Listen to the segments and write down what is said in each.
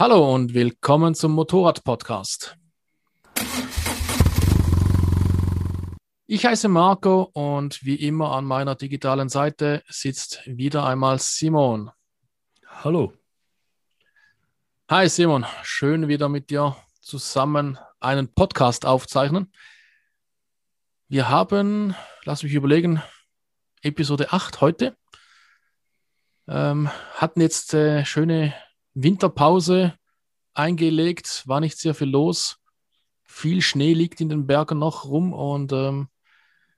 Hallo und willkommen zum Motorrad-Podcast. Ich heiße Marco und wie immer an meiner digitalen Seite sitzt wieder einmal Simon. Hallo. Hi Simon, schön wieder mit dir zusammen einen Podcast aufzeichnen. Wir haben, lass mich überlegen, Episode 8 heute. Ähm, hatten jetzt äh, schöne Winterpause eingelegt, war nicht sehr viel los. Viel Schnee liegt in den Bergen noch rum und ähm,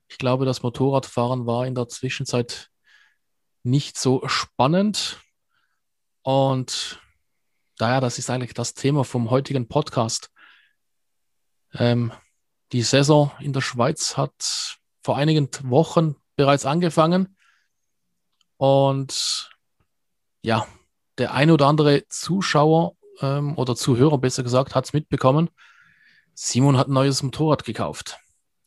ich glaube, das Motorradfahren war in der Zwischenzeit nicht so spannend. Und daher, das ist eigentlich das Thema vom heutigen Podcast. Ähm, die Saison in der Schweiz hat vor einigen Wochen bereits angefangen. Und ja, der ein oder andere Zuschauer ähm, oder Zuhörer, besser gesagt, hat es mitbekommen. Simon hat ein neues Motorrad gekauft.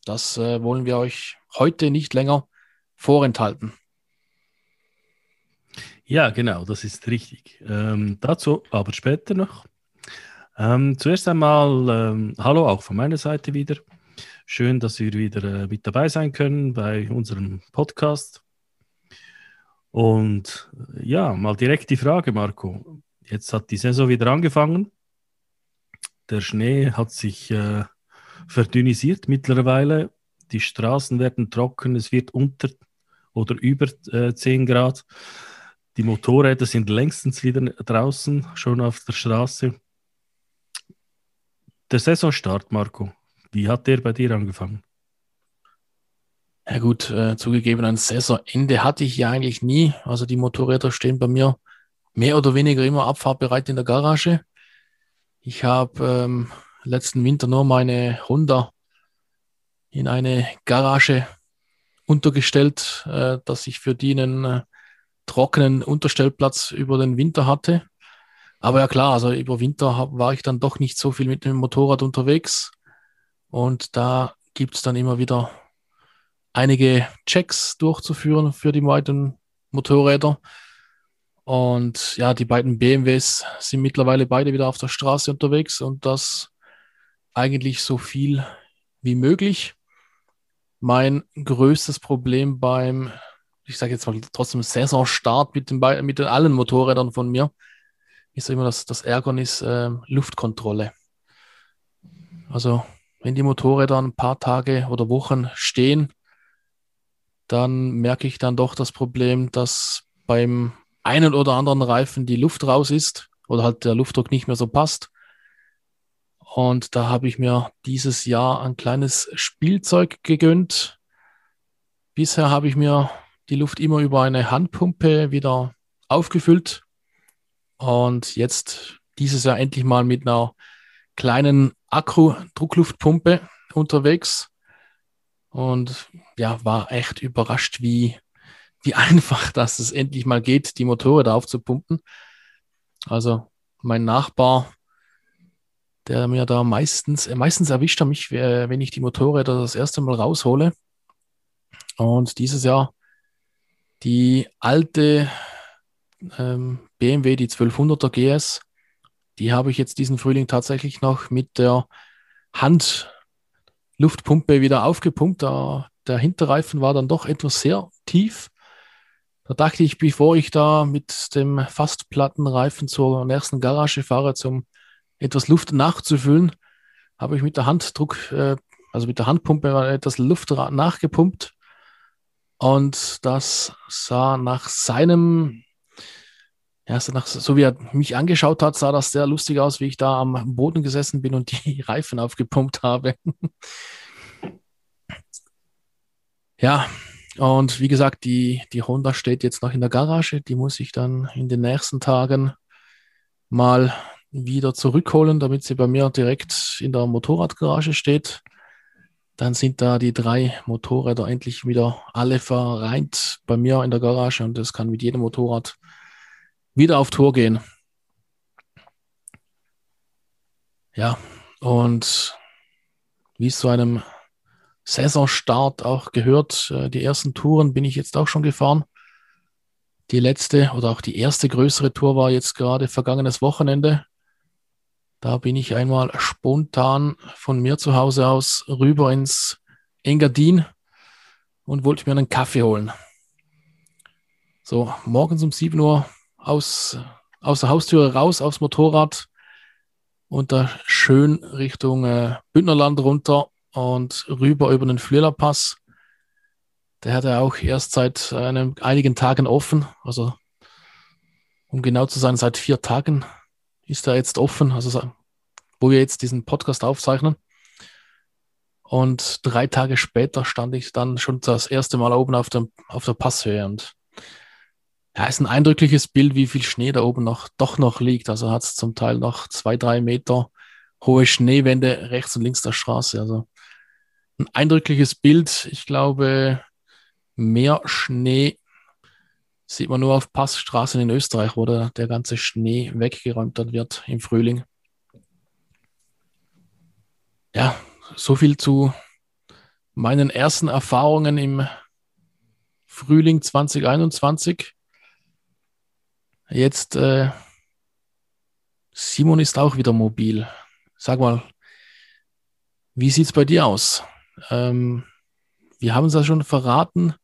Das äh, wollen wir euch heute nicht länger vorenthalten. Ja, genau, das ist richtig. Ähm, dazu aber später noch. Ähm, zuerst einmal ähm, Hallo auch von meiner Seite wieder. Schön, dass wir wieder äh, mit dabei sein können bei unserem Podcast. Und äh, ja, mal direkt die Frage, Marco. Jetzt hat die Saison wieder angefangen. Der Schnee hat sich äh, verdünnisiert mittlerweile. Die Straßen werden trocken, es wird unter oder über äh, 10 Grad. Die Motorräder sind längstens wieder draußen, schon auf der Straße. Der Saisonstart, Marco, wie hat der bei dir angefangen? Ja gut, äh, zugegeben, ein Saisonende hatte ich ja eigentlich nie. Also die Motorräder stehen bei mir mehr oder weniger immer abfahrbereit in der Garage. Ich habe ähm, letzten Winter nur meine Honda in eine Garage untergestellt, äh, dass ich für die einen äh, trockenen Unterstellplatz über den Winter hatte. Aber ja klar, also über Winter hab, war ich dann doch nicht so viel mit dem Motorrad unterwegs. Und da gibt es dann immer wieder einige Checks durchzuführen für die beiden Motorräder. Und ja, die beiden BMWs sind mittlerweile beide wieder auf der Straße unterwegs und das eigentlich so viel wie möglich. Mein größtes Problem beim, ich sage jetzt mal trotzdem Saisonstart mit den, mit den allen Motorrädern von mir, ist immer das, das Ärgernis äh, Luftkontrolle. Also wenn die Motorräder ein paar Tage oder Wochen stehen, dann merke ich dann doch das Problem, dass beim einen oder anderen Reifen die Luft raus ist oder halt der Luftdruck nicht mehr so passt. Und da habe ich mir dieses Jahr ein kleines Spielzeug gegönnt. Bisher habe ich mir die Luft immer über eine Handpumpe wieder aufgefüllt. Und jetzt dieses Jahr endlich mal mit einer kleinen Akku-Druckluftpumpe unterwegs. Und ja, war echt überrascht, wie, wie einfach das es endlich mal geht, die Motorräder aufzupumpen. Also mein Nachbar, der mir da meistens, meistens erwischt er mich, wenn ich die Motorräder das erste Mal raushole. Und dieses Jahr die alte ähm, BMW, die 1200er GS, die habe ich jetzt diesen Frühling tatsächlich noch mit der Handluftpumpe wieder aufgepumpt. Der, der Hinterreifen war dann doch etwas sehr tief. Da dachte ich, bevor ich da mit dem fast platten Reifen zur nächsten Garage fahre, zum etwas Luft nachzufüllen, habe ich mit der Handdruck, äh, also mit der Handpumpe etwas Luft nachgepumpt. Und das sah nach seinem ja, so wie er mich angeschaut hat, sah das sehr lustig aus, wie ich da am Boden gesessen bin und die Reifen aufgepumpt habe. Ja, und wie gesagt, die, die Honda steht jetzt noch in der Garage. Die muss ich dann in den nächsten Tagen mal wieder zurückholen, damit sie bei mir direkt in der Motorradgarage steht. Dann sind da die drei Motorräder endlich wieder alle vereint bei mir in der Garage und das kann mit jedem Motorrad wieder auf Tour gehen. Ja, und wie es zu einem Saisonstart auch gehört, äh, die ersten Touren bin ich jetzt auch schon gefahren. Die letzte oder auch die erste größere Tour war jetzt gerade vergangenes Wochenende. Da bin ich einmal spontan von mir zu Hause aus rüber ins Engadin und wollte mir einen Kaffee holen. So, morgens um 7 Uhr aus, aus der Haustüre raus aufs Motorrad und da schön Richtung äh, Bündnerland runter und rüber über den Flüelerpass. Der hat ja auch erst seit einem, einigen Tagen offen. Also, um genau zu sein, seit vier Tagen ist er jetzt offen. Also, wo wir jetzt diesen Podcast aufzeichnen. Und drei Tage später stand ich dann schon das erste Mal oben auf, dem, auf der Passhöhe und ja, ist ein eindrückliches Bild, wie viel Schnee da oben noch doch noch liegt. Also hat es zum Teil noch zwei, drei Meter hohe Schneewände rechts und links der Straße. Also ein eindrückliches Bild. Ich glaube, mehr Schnee sieht man nur auf Passstraßen in Österreich, wo der, der ganze Schnee weggeräumt wird im Frühling. Ja, so viel zu meinen ersten Erfahrungen im Frühling 2021. Jetzt, äh, Simon ist auch wieder mobil. Sag mal, wie sieht es bei dir aus? Ähm, wir haben es ja schon verraten.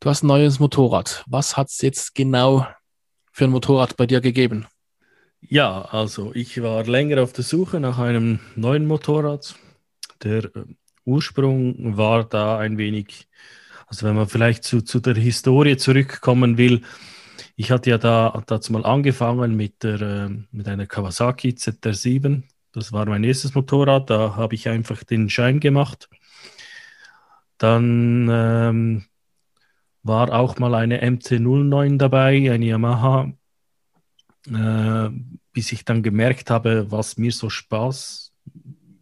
Du hast ein neues Motorrad. Was hat es jetzt genau für ein Motorrad bei dir gegeben? Ja, also ich war länger auf der Suche nach einem neuen Motorrad. Der äh, Ursprung war da ein wenig, also wenn man vielleicht zu, zu der Historie zurückkommen will, ich hatte ja da dazu mal angefangen mit, der, äh, mit einer Kawasaki ZR7. Das war mein erstes Motorrad. Da habe ich einfach den Schein gemacht. Dann ähm, war auch mal eine MT-09 dabei, eine Yamaha, äh, bis ich dann gemerkt habe, was mir so Spaß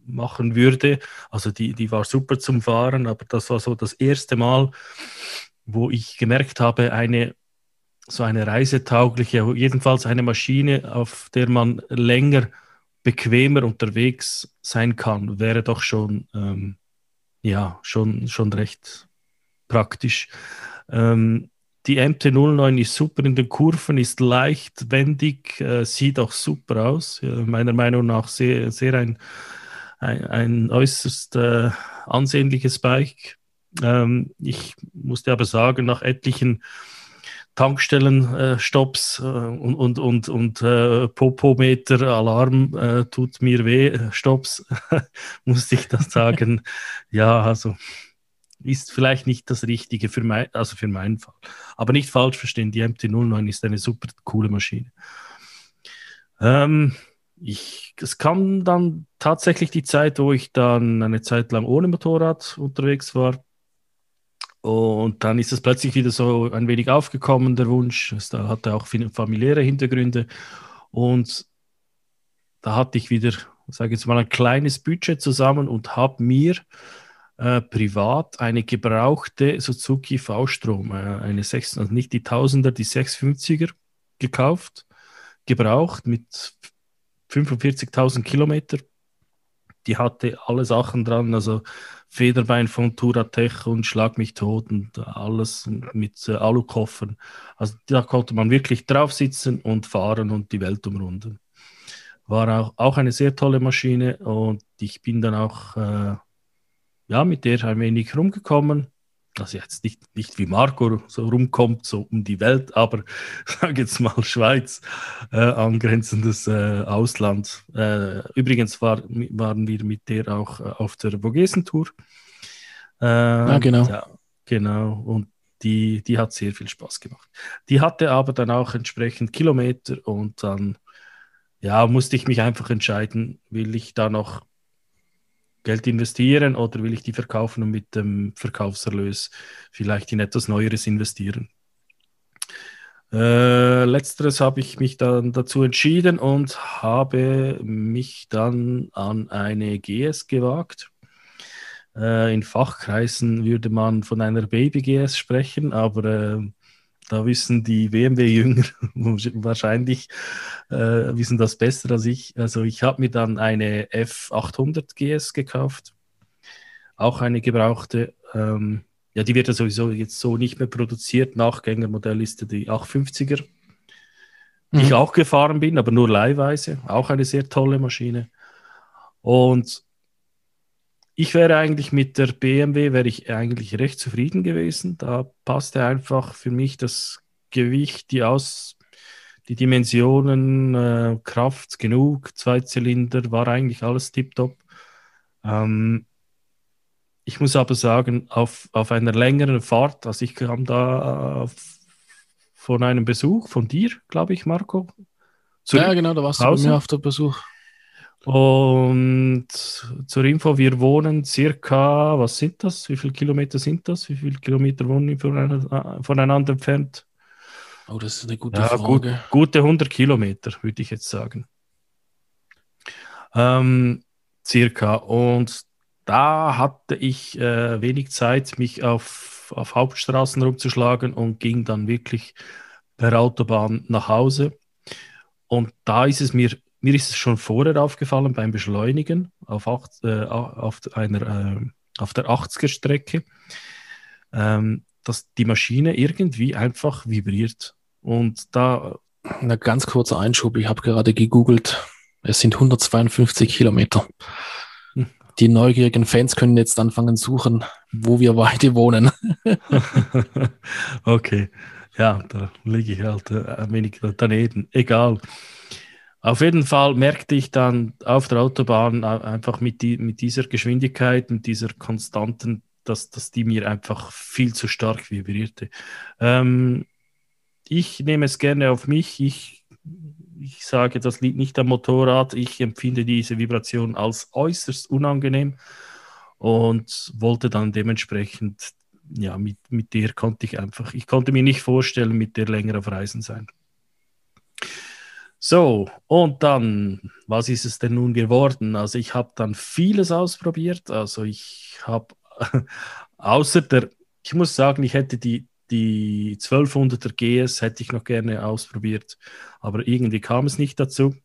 machen würde. Also die, die war super zum Fahren, aber das war so das erste Mal, wo ich gemerkt habe, eine so eine reisetaugliche, jedenfalls eine Maschine, auf der man länger bequemer unterwegs sein kann, wäre doch schon, ähm, ja, schon, schon recht praktisch. Ähm, die MT-09 ist super in den Kurven, ist leicht, wendig, äh, sieht auch super aus. Ja, meiner Meinung nach sehr, sehr ein, ein, ein äußerst äh, ansehnliches Bike. Ähm, ich musste aber sagen, nach etlichen Tankstellenstopps äh, äh, und, und, und, und äh, Popometer, Alarm äh, tut mir weh, äh, Stops, musste ich das sagen. ja, also ist vielleicht nicht das Richtige für, mein, also für meinen Fall. Aber nicht falsch verstehen, die MT-09 ist eine super coole Maschine. Ähm, ich, es kam dann tatsächlich die Zeit, wo ich dann eine Zeit lang ohne Motorrad unterwegs war und dann ist es plötzlich wieder so ein wenig aufgekommen, der Wunsch. Da hatte auch familiäre Hintergründe. Und da hatte ich wieder, sage jetzt mal, ein kleines Budget zusammen und habe mir äh, privat eine gebrauchte Suzuki V-Strom, äh, eine 6, also nicht die Tausender, die 650er gekauft, gebraucht mit 45.000 Kilometer. Die hatte alle Sachen dran, also Federbein von Turatech und Schlag mich tot und alles mit äh, Alukoffern. Also da konnte man wirklich drauf sitzen und fahren und die Welt umrunden. War auch, auch eine sehr tolle Maschine und ich bin dann auch äh, ja, mit der ein wenig rumgekommen also jetzt nicht, nicht wie Marco so rumkommt, so um die Welt, aber sage jetzt mal Schweiz, äh, angrenzendes äh, Ausland. Äh, übrigens war, waren wir mit der auch äh, auf der Vogesen-Tour. ja, genau. Ja, genau. Und die, die hat sehr viel Spaß gemacht. Die hatte aber dann auch entsprechend Kilometer und dann ja, musste ich mich einfach entscheiden, will ich da noch Geld investieren oder will ich die verkaufen und mit dem Verkaufserlös vielleicht in etwas Neueres investieren? Äh, letzteres habe ich mich dann dazu entschieden und habe mich dann an eine GS gewagt. Äh, in Fachkreisen würde man von einer Baby-GS sprechen, aber äh, da wissen die BMW-Jünger wahrscheinlich, äh, wissen das besser als ich. Also ich habe mir dann eine F800 GS gekauft, auch eine gebrauchte. Ähm, ja, die wird ja sowieso jetzt so nicht mehr produziert. Nachgängermodell ist die 850er. die mhm. ich auch gefahren bin, aber nur leihweise. Auch eine sehr tolle Maschine. Und ich wäre eigentlich mit der BMW, wäre ich eigentlich recht zufrieden gewesen. Da passte einfach für mich das Gewicht, die Aus, die Dimensionen, äh, Kraft genug, zwei Zylinder, war eigentlich alles tiptop. Ähm, ich muss aber sagen, auf, auf einer längeren Fahrt, also ich kam da von einem Besuch von dir, glaube ich, Marco. ja, genau, da warst du bei mir auf der Besuch. Und zur Info, wir wohnen circa, was sind das? Wie viele Kilometer sind das? Wie viele Kilometer wohnen wir voneinander, voneinander entfernt? Oh, das ist eine gute ja, Frage. Gut, gute 100 Kilometer, würde ich jetzt sagen. Ähm, circa. Und da hatte ich äh, wenig Zeit, mich auf, auf Hauptstraßen rumzuschlagen und ging dann wirklich per Autobahn nach Hause. Und da ist es mir, mir ist es schon vorher aufgefallen beim Beschleunigen auf, acht, äh, auf, einer, äh, auf der 80er-Strecke, ähm, dass die Maschine irgendwie einfach vibriert. Und da. Ein ganz kurzer Einschub, ich habe gerade gegoogelt. Es sind 152 Kilometer die neugierigen Fans können jetzt anfangen suchen, wo wir beide wohnen. okay, ja, da liege ich halt äh, ein wenig daneben. Egal. Auf jeden Fall merkte ich dann auf der Autobahn einfach mit, die, mit dieser Geschwindigkeit und dieser konstanten, dass, dass die mir einfach viel zu stark vibrierte. Ähm, ich nehme es gerne auf mich. Ich ich sage, das liegt nicht am Motorrad. Ich empfinde diese Vibration als äußerst unangenehm und wollte dann dementsprechend, ja, mit, mit der konnte ich einfach, ich konnte mir nicht vorstellen, mit der länger auf Reisen sein. So, und dann, was ist es denn nun geworden? Also ich habe dann vieles ausprobiert. Also ich habe außer der, ich muss sagen, ich hätte die, die 1200er GS hätte ich noch gerne ausprobiert, aber irgendwie kam es nicht dazu.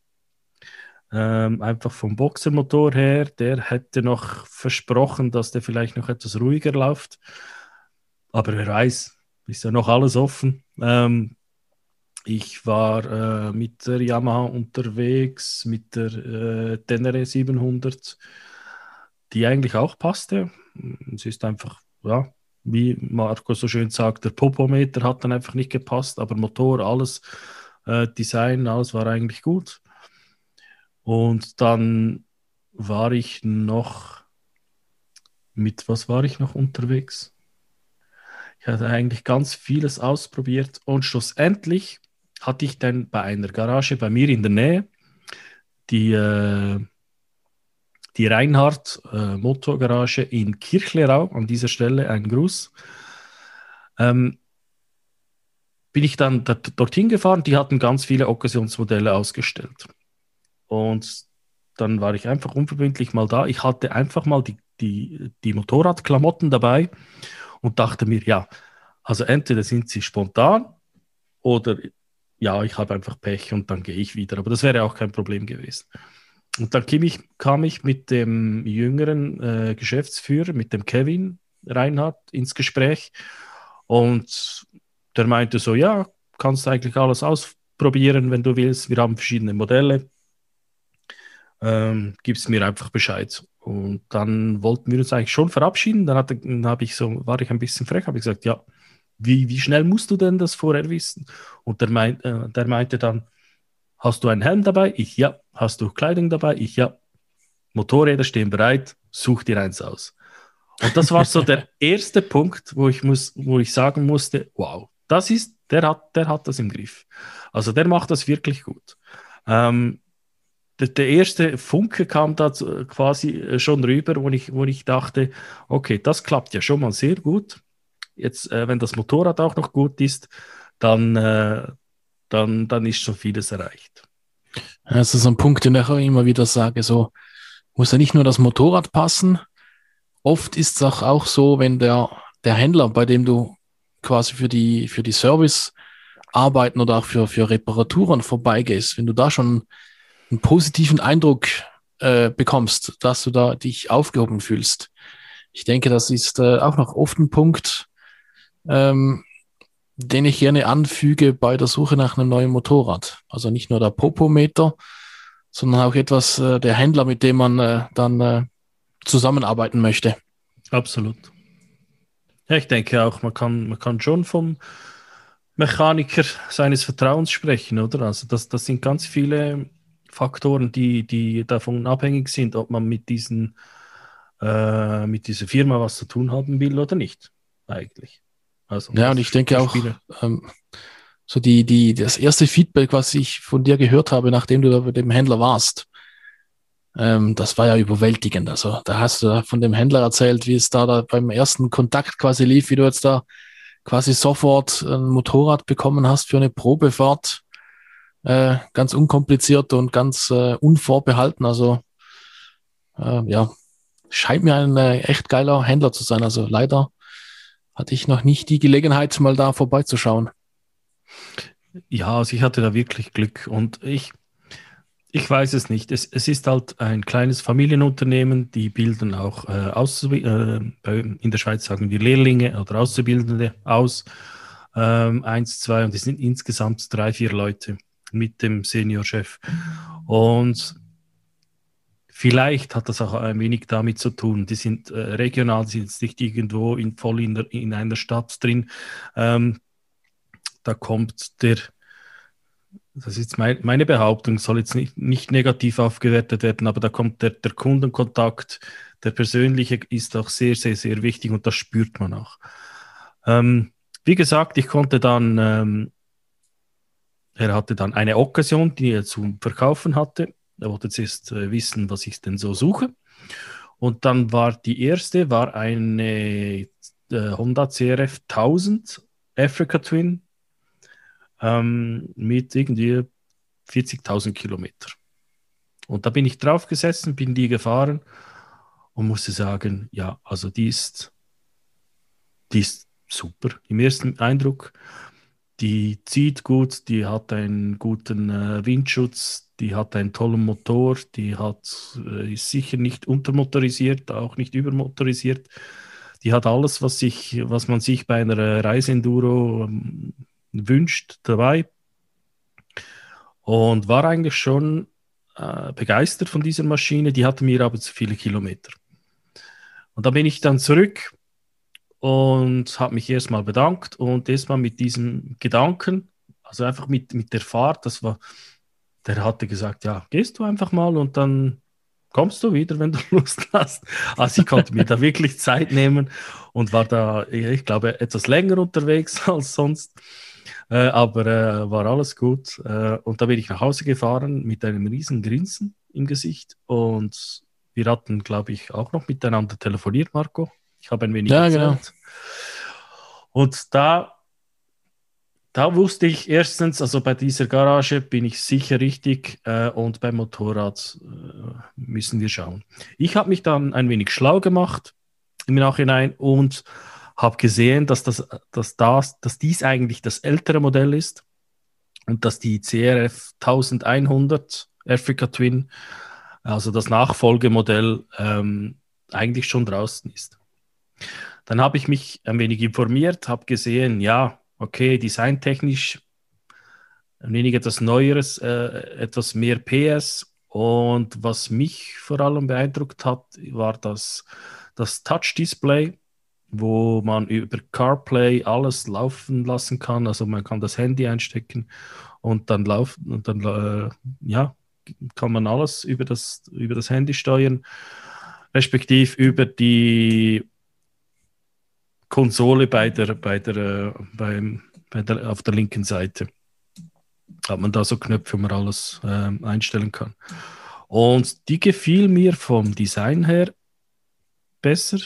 Ähm, einfach vom Boxermotor her, der hätte noch versprochen, dass der vielleicht noch etwas ruhiger läuft. Aber wer weiß, ist ja noch alles offen. Ähm, ich war äh, mit der Yamaha unterwegs, mit der äh, Tenere 700, die eigentlich auch passte. Es ist einfach, ja, wie Marco so schön sagt, der Popometer hat dann einfach nicht gepasst, aber Motor, alles, äh, Design, alles war eigentlich gut. Und dann war ich noch mit, was war ich noch unterwegs? Ich hatte eigentlich ganz vieles ausprobiert und schlussendlich hatte ich dann bei einer Garage bei mir in der Nähe die äh, die Reinhardt äh, Motorgarage in Kirchlerau. An dieser Stelle ein Gruß. Ähm, bin ich dann dorthin gefahren. Die hatten ganz viele Occasionsmodelle ausgestellt. Und dann war ich einfach unverbindlich mal da. Ich hatte einfach mal die, die, die Motorradklamotten dabei und dachte mir, ja, also entweder sind sie spontan oder ja, ich habe einfach Pech und dann gehe ich wieder. Aber das wäre auch kein Problem gewesen. Und dann kam ich, kam ich mit dem jüngeren äh, Geschäftsführer, mit dem Kevin Reinhardt, ins Gespräch. Und der meinte so, ja, kannst eigentlich alles ausprobieren, wenn du willst. Wir haben verschiedene Modelle. Ähm, gibst mir einfach Bescheid. Und dann wollten wir uns eigentlich schon verabschieden. Dann, hatte, dann ich so, war ich ein bisschen frech, habe gesagt, ja, wie, wie schnell musst du denn das vorher wissen? Und der, meint, äh, der meinte dann, Hast du einen Helm dabei? Ich ja. Hast du Kleidung dabei? Ich ja. Motorräder stehen bereit, such dir eins aus. Und das war so der erste Punkt, wo ich, muss, wo ich sagen musste, wow, das ist, der hat, der hat das im Griff. Also der macht das wirklich gut. Ähm, der, der, erste Funke kam da quasi äh, schon rüber, wo ich, wo ich dachte, okay, das klappt ja schon mal sehr gut. Jetzt, äh, wenn das Motorrad auch noch gut ist, dann, äh, dann, dann ist schon vieles erreicht. Das ist ein Punkt, den ich auch immer wieder sage, so muss ja nicht nur das Motorrad passen. Oft ist es auch, auch so, wenn der, der Händler, bei dem du quasi für die, für die Servicearbeiten oder auch für, für Reparaturen vorbeigehst, wenn du da schon einen positiven Eindruck äh, bekommst, dass du da dich aufgehoben fühlst. Ich denke, das ist äh, auch noch oft ein Punkt, ähm, den ich gerne anfüge bei der Suche nach einem neuen Motorrad. Also nicht nur der Popometer, sondern auch etwas äh, der Händler, mit dem man äh, dann äh, zusammenarbeiten möchte. Absolut. Ja, ich denke auch, man kann, man kann schon vom Mechaniker seines Vertrauens sprechen, oder? Also das, das sind ganz viele Faktoren, die, die davon abhängig sind, ob man mit diesen äh, mit dieser Firma was zu tun haben will oder nicht, eigentlich. Also, ja, und ich denke auch, ähm, so die, die, das erste Feedback, was ich von dir gehört habe, nachdem du da bei dem Händler warst, ähm, das war ja überwältigend. Also da hast du von dem Händler erzählt, wie es da, da beim ersten Kontakt quasi lief, wie du jetzt da quasi sofort ein Motorrad bekommen hast für eine Probefahrt. Äh, ganz unkompliziert und ganz äh, unvorbehalten. Also äh, ja, scheint mir ein äh, echt geiler Händler zu sein. Also leider hatte ich noch nicht die Gelegenheit, mal da vorbeizuschauen. Ja, also ich hatte da wirklich Glück und ich, ich weiß es nicht. Es, es ist halt ein kleines Familienunternehmen, die bilden auch äh, aus, äh, in der Schweiz sagen wir Lehrlinge oder Auszubildende aus. Ähm, eins, zwei und es sind insgesamt drei, vier Leute mit dem Seniorchef. Und Vielleicht hat das auch ein wenig damit zu tun. Die sind äh, regional, die sind jetzt nicht irgendwo in, voll in, der, in einer Stadt drin. Ähm, da kommt der, das ist jetzt mein, meine Behauptung, soll jetzt nicht, nicht negativ aufgewertet werden, aber da kommt der, der Kundenkontakt, der persönliche ist auch sehr, sehr, sehr wichtig und das spürt man auch. Ähm, wie gesagt, ich konnte dann, ähm, er hatte dann eine Occasion, die er zu verkaufen hatte. Er wollte zuerst äh, wissen, was ich denn so suche. Und dann war die erste, war eine äh, Honda CRF 1000 Africa Twin ähm, mit irgendwie 40.000 Kilometer. Und da bin ich drauf gesessen, bin die gefahren und musste sagen, ja, also die ist, die ist super. Im ersten Eindruck, die zieht gut, die hat einen guten äh, Windschutz, die hat einen tollen Motor, die hat, äh, ist sicher nicht untermotorisiert, auch nicht übermotorisiert. Die hat alles, was, sich, was man sich bei einer Reiseenduro ähm, wünscht, dabei. Und war eigentlich schon äh, begeistert von dieser Maschine. Die hatte mir aber zu viele Kilometer. Und da bin ich dann zurück und habe mich erstmal bedankt und erstmal mit diesem Gedanken, also einfach mit, mit der Fahrt, das war der hatte gesagt, ja, gehst du einfach mal und dann kommst du wieder, wenn du Lust hast. Also ich konnte mir da wirklich Zeit nehmen und war da, ich glaube, etwas länger unterwegs als sonst. Äh, aber äh, war alles gut. Äh, und da bin ich nach Hause gefahren mit einem riesen Grinsen im Gesicht. Und wir hatten, glaube ich, auch noch miteinander telefoniert, Marco. Ich habe ein wenig ja, genau. erzählt. Genau. Und da da wusste ich erstens, also bei dieser Garage bin ich sicher richtig äh, und beim Motorrad äh, müssen wir schauen. Ich habe mich dann ein wenig schlau gemacht im Nachhinein und habe gesehen, dass, das, dass, das, dass dies eigentlich das ältere Modell ist und dass die CRF 1100 Africa Twin, also das Nachfolgemodell, ähm, eigentlich schon draußen ist. Dann habe ich mich ein wenig informiert, habe gesehen, ja, okay, designtechnisch ein wenig etwas Neueres, äh, etwas mehr PS. Und was mich vor allem beeindruckt hat, war das, das Touch-Display, wo man über CarPlay alles laufen lassen kann. Also man kann das Handy einstecken und dann laufen und dann äh, ja, kann man alles über das, über das Handy steuern, respektive über die Konsole bei der, bei der, äh, beim, bei der, auf der linken Seite. Hat man da so Knöpfe, wo man alles äh, einstellen kann. Und die gefiel mir vom Design her besser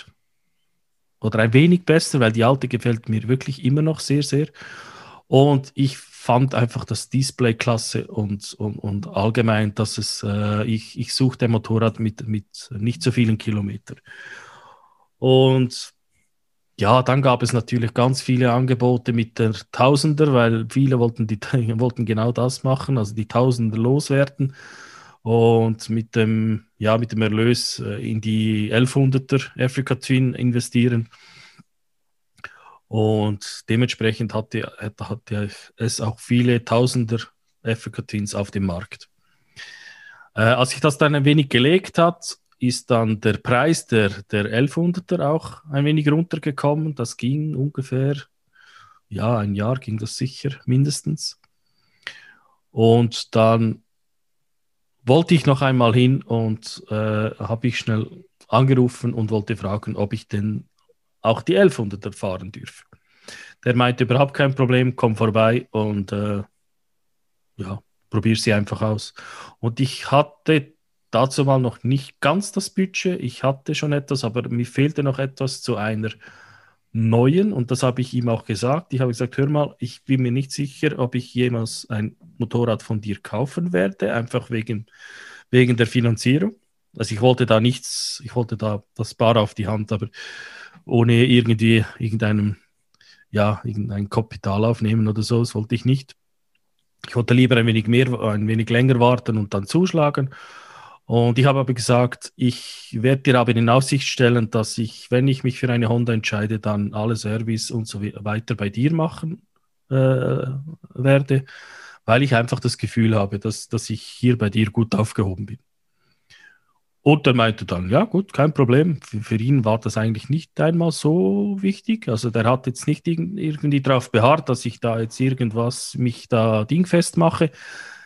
oder ein wenig besser, weil die alte gefällt mir wirklich immer noch sehr, sehr. Und ich fand einfach das Display klasse und, und, und allgemein, dass es, äh, ich, ich suchte ein Motorrad mit, mit nicht so vielen Kilometern. Und ja, dann gab es natürlich ganz viele Angebote mit der Tausender, weil viele wollten, die, wollten genau das machen, also die Tausender loswerden und mit dem, ja, mit dem Erlös äh, in die 1100er Africa Twin investieren. Und dementsprechend hatte, hatte es auch viele Tausender Africa Twins auf dem Markt. Äh, als sich das dann ein wenig gelegt hat, ist dann der Preis der, der 1100er auch ein wenig runtergekommen. Das ging ungefähr, ja, ein Jahr ging das sicher mindestens. Und dann wollte ich noch einmal hin und äh, habe ich schnell angerufen und wollte fragen, ob ich denn auch die 1100er fahren dürfe. Der meinte überhaupt kein Problem, komm vorbei und äh, ja, probier sie einfach aus. Und ich hatte dazu mal noch nicht ganz das Budget. Ich hatte schon etwas, aber mir fehlte noch etwas zu einer neuen und das habe ich ihm auch gesagt. Ich habe gesagt, hör mal, ich bin mir nicht sicher, ob ich jemals ein Motorrad von dir kaufen werde, einfach wegen, wegen der Finanzierung. Also ich wollte da nichts, ich wollte da das Bar auf die Hand, aber ohne irgendwie irgendeinem, ja, irgendein Kapital aufnehmen oder so, das wollte ich nicht. Ich wollte lieber ein wenig mehr, ein wenig länger warten und dann zuschlagen. Und ich habe aber gesagt, ich werde dir aber in Aussicht stellen, dass ich, wenn ich mich für eine Honda entscheide, dann alle Service und so weiter bei dir machen äh, werde, weil ich einfach das Gefühl habe, dass, dass ich hier bei dir gut aufgehoben bin. Und er meinte dann, ja gut, kein Problem. Für, für, ihn war das eigentlich nicht einmal so wichtig. Also der hat jetzt nicht irgendwie darauf beharrt, dass ich da jetzt irgendwas mich da dingfest mache.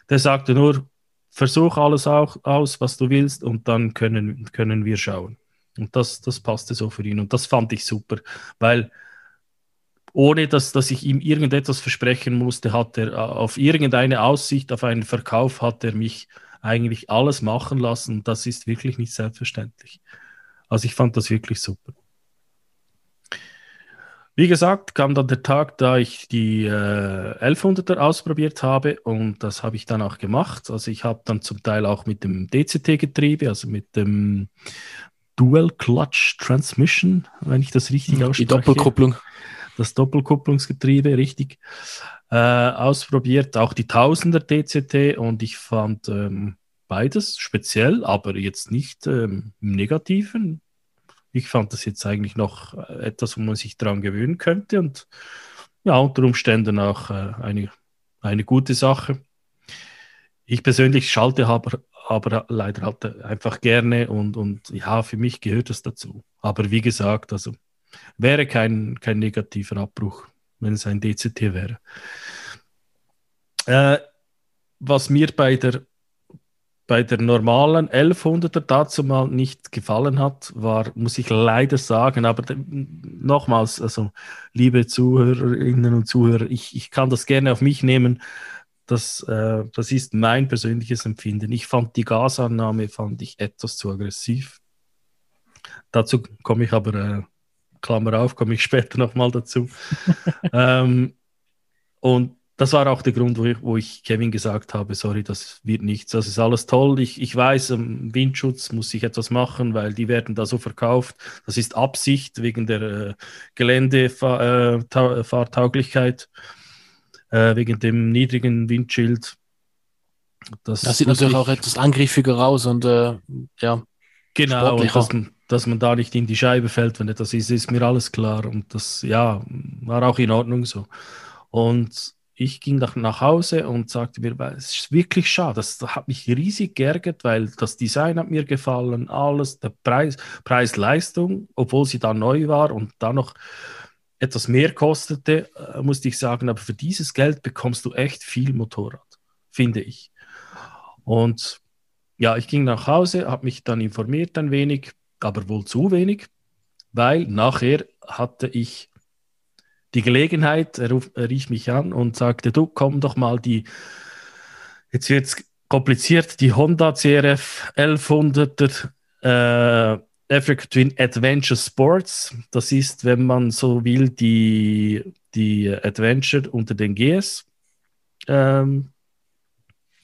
Der sagte nur, versuch alles auch aus, was du willst, und dann können, können wir schauen. Und das, das passte so für ihn. Und das fand ich super, weil ohne dass, dass ich ihm irgendetwas versprechen musste, hat er auf irgendeine Aussicht, auf einen Verkauf, hat er mich eigentlich alles machen lassen. Das ist wirklich nicht selbstverständlich. Also ich fand das wirklich super. Wie gesagt, kam dann der Tag, da ich die äh, 1100er ausprobiert habe und das habe ich dann auch gemacht. Also ich habe dann zum Teil auch mit dem DCT-Getriebe, also mit dem Dual Clutch Transmission, wenn ich das richtig ausspreche. Die Doppelkupplung. Das Doppelkupplungsgetriebe, richtig äh, ausprobiert, auch die Tausender DCT und ich fand ähm, beides speziell, aber jetzt nicht ähm, im Negativen. Ich fand das jetzt eigentlich noch äh, etwas, wo man sich daran gewöhnen könnte und ja, unter Umständen auch äh, eine, eine gute Sache. Ich persönlich schalte aber, aber leider halt einfach gerne und, und ja, für mich gehört das dazu. Aber wie gesagt, also wäre kein, kein negativer Abbruch wenn es ein DCT wäre. Äh, was mir bei der, bei der normalen 1100er dazu mal nicht gefallen hat, war, muss ich leider sagen, aber nochmals, also liebe Zuhörerinnen und Zuhörer, ich, ich kann das gerne auf mich nehmen. Das, äh, das ist mein persönliches Empfinden. Ich fand die Gasannahme fand ich etwas zu aggressiv. Dazu komme ich aber äh, Klammer auf, komme ich später nochmal dazu. ähm, und das war auch der Grund, wo ich, wo ich, Kevin gesagt habe, sorry, das wird nichts. Das ist alles toll. Ich, ich weiß, im Windschutz muss ich etwas machen, weil die werden da so verkauft. Das ist Absicht wegen der äh, Geländefahrtauglichkeit, äh, äh, wegen dem niedrigen Windschild. Das, das sieht natürlich ich, auch etwas angriffiger aus und äh, ja. Genau, und das, dass man da nicht in die Scheibe fällt, wenn etwas ist, ist mir alles klar. Und das, ja, war auch in Ordnung so. Und ich ging nach, nach Hause und sagte mir, es ist wirklich schade, das, hat mich riesig geärgert, weil das Design hat mir gefallen, alles, der Preis, Preis-Leistung, obwohl sie da neu war und da noch etwas mehr kostete, äh, musste ich sagen, aber für dieses Geld bekommst du echt viel Motorrad, finde ich. Und ja, ich ging nach Hause, habe mich dann informiert ein wenig, aber wohl zu wenig, weil nachher hatte ich die Gelegenheit, er, ruf, er rief mich an und sagte, du komm doch mal die, jetzt wird es kompliziert, die Honda CRF 1100er äh, Africa Twin Adventure Sports. Das ist, wenn man so will, die, die Adventure unter den GS. Ähm,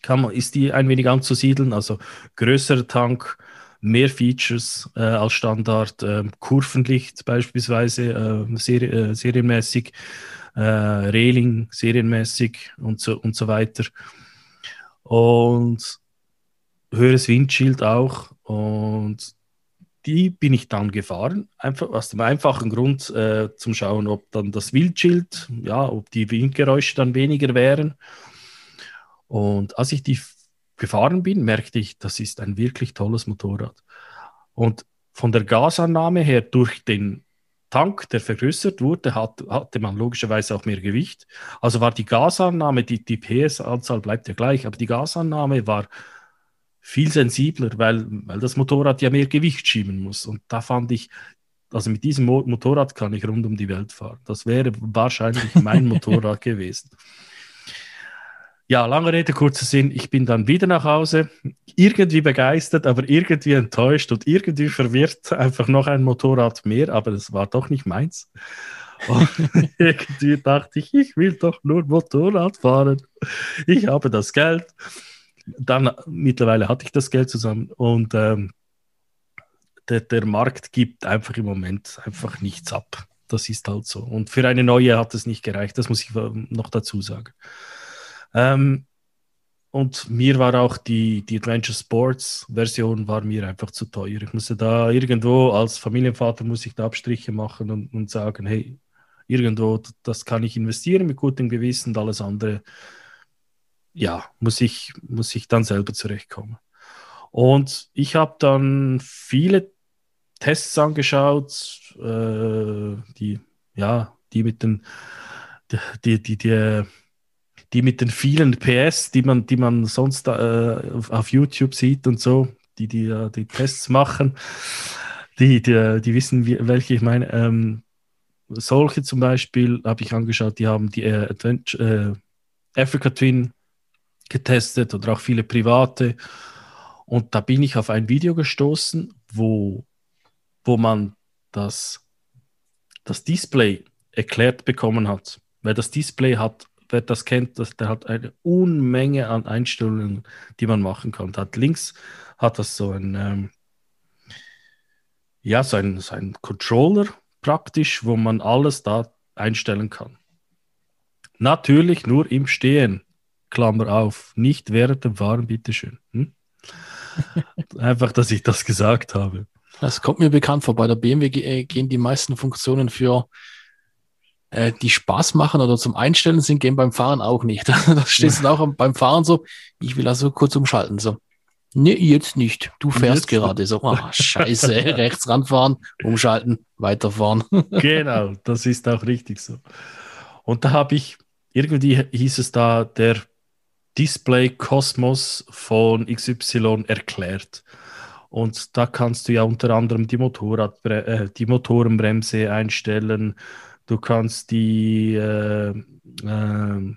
kann man, ist die ein wenig anzusiedeln, also größerer Tank, mehr Features äh, als Standard, äh, Kurvenlicht beispielsweise äh, seri serienmäßig, äh, Railing serienmäßig und so, und so weiter. Und höheres Windschild auch. Und die bin ich dann gefahren, einfach aus dem einfachen Grund äh, zum Schauen, ob dann das Wildschild, ja, ob die Windgeräusche dann weniger wären. Und als ich die gefahren bin, merkte ich, das ist ein wirklich tolles Motorrad. Und von der Gasannahme her durch den Tank, der vergrößert wurde, hat, hatte man logischerweise auch mehr Gewicht. Also war die Gasannahme, die, die PS-Anzahl bleibt ja gleich, aber die Gasannahme war viel sensibler, weil, weil das Motorrad ja mehr Gewicht schieben muss. Und da fand ich, also mit diesem Mo Motorrad kann ich rund um die Welt fahren. Das wäre wahrscheinlich mein Motorrad gewesen. Ja, lange Rede, kurzer Sinn. Ich bin dann wieder nach Hause, irgendwie begeistert, aber irgendwie enttäuscht und irgendwie verwirrt. Einfach noch ein Motorrad mehr, aber es war doch nicht meins. Und irgendwie dachte ich, ich will doch nur Motorrad fahren. Ich habe das Geld dann mittlerweile hatte ich das Geld zusammen und ähm, der, der Markt gibt einfach im Moment einfach nichts ab. Das ist halt so. Und für eine neue hat es nicht gereicht, das muss ich noch dazu sagen. Ähm, und mir war auch die, die Adventure Sports Version war mir einfach zu teuer. Ich musste da irgendwo als Familienvater muss ich da Abstriche machen und, und sagen, hey, irgendwo, das kann ich investieren mit gutem Gewissen und alles andere ja, muss ich, muss ich dann selber zurechtkommen. Und ich habe dann viele Tests angeschaut, äh, die, ja, die mit den, die, die, die, die mit den vielen PS, die man, die man sonst äh, auf YouTube sieht und so, die die, äh, die Tests machen, die, die, die wissen, welche ich meine. Ähm, solche zum Beispiel habe ich angeschaut, die haben die äh, äh, Africa Twin getestet oder auch viele private. Und da bin ich auf ein Video gestoßen, wo, wo man das, das Display erklärt bekommen hat. Weil das Display hat, wer das kennt, das, der hat eine Unmenge an Einstellungen, die man machen kann. Hat links hat das so ein, ähm, ja, so ein, so ein Controller praktisch, wo man alles da einstellen kann. Natürlich nur im Stehen. Klammer auf, nicht während dem Fahren, bitteschön. Hm? Einfach, dass ich das gesagt habe. Das kommt mir bekannt vor. Bei der BMW äh, gehen die meisten Funktionen für äh, die Spaß machen oder zum Einstellen sind, gehen beim Fahren auch nicht. da steht dann auch beim Fahren so, ich will also kurz umschalten. So. Nee, jetzt nicht. Du fährst gerade so. Oh, scheiße, rechts ranfahren, umschalten, weiterfahren. genau, das ist auch richtig so. Und da habe ich, irgendwie hieß es da, der Display Kosmos von XY erklärt. Und da kannst du ja unter anderem die, Motorrad, äh, die Motorenbremse einstellen. Du kannst die, äh, äh,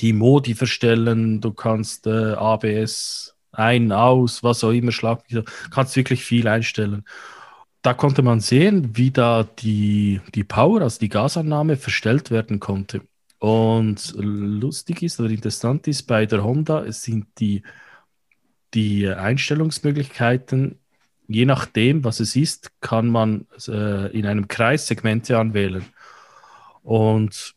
die Modi verstellen. Du kannst äh, ABS ein, aus, was auch immer, Schlag. Kannst wirklich viel einstellen. Da konnte man sehen, wie da die, die Power, also die Gasannahme, verstellt werden konnte. Und lustig ist oder interessant ist bei der Honda, es sind die, die Einstellungsmöglichkeiten, je nachdem, was es ist, kann man äh, in einem Kreis Segmente anwählen. Und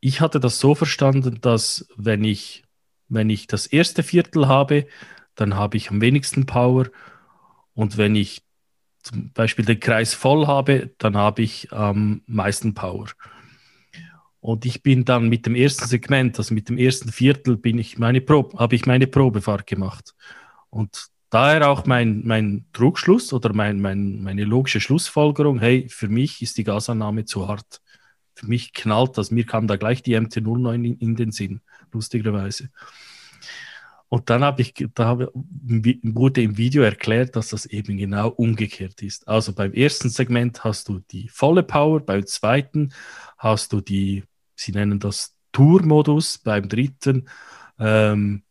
ich hatte das so verstanden, dass wenn ich, wenn ich das erste Viertel habe, dann habe ich am wenigsten Power. Und wenn ich zum Beispiel den Kreis voll habe, dann habe ich am meisten Power. Und ich bin dann mit dem ersten Segment, also mit dem ersten Viertel, bin ich meine Probe, habe ich meine Probefahrt gemacht. Und daher auch mein, mein Trugschluss oder mein, mein, meine logische Schlussfolgerung, hey, für mich ist die Gasannahme zu hart. Für mich knallt das, mir kam da gleich die MT-09 in, in, den Sinn, lustigerweise. Und dann habe ich, da wurde im Video erklärt, dass das eben genau umgekehrt ist. Also beim ersten Segment hast du die volle Power, beim zweiten hast du die, sie nennen das Tour-Modus, beim dritten ähm,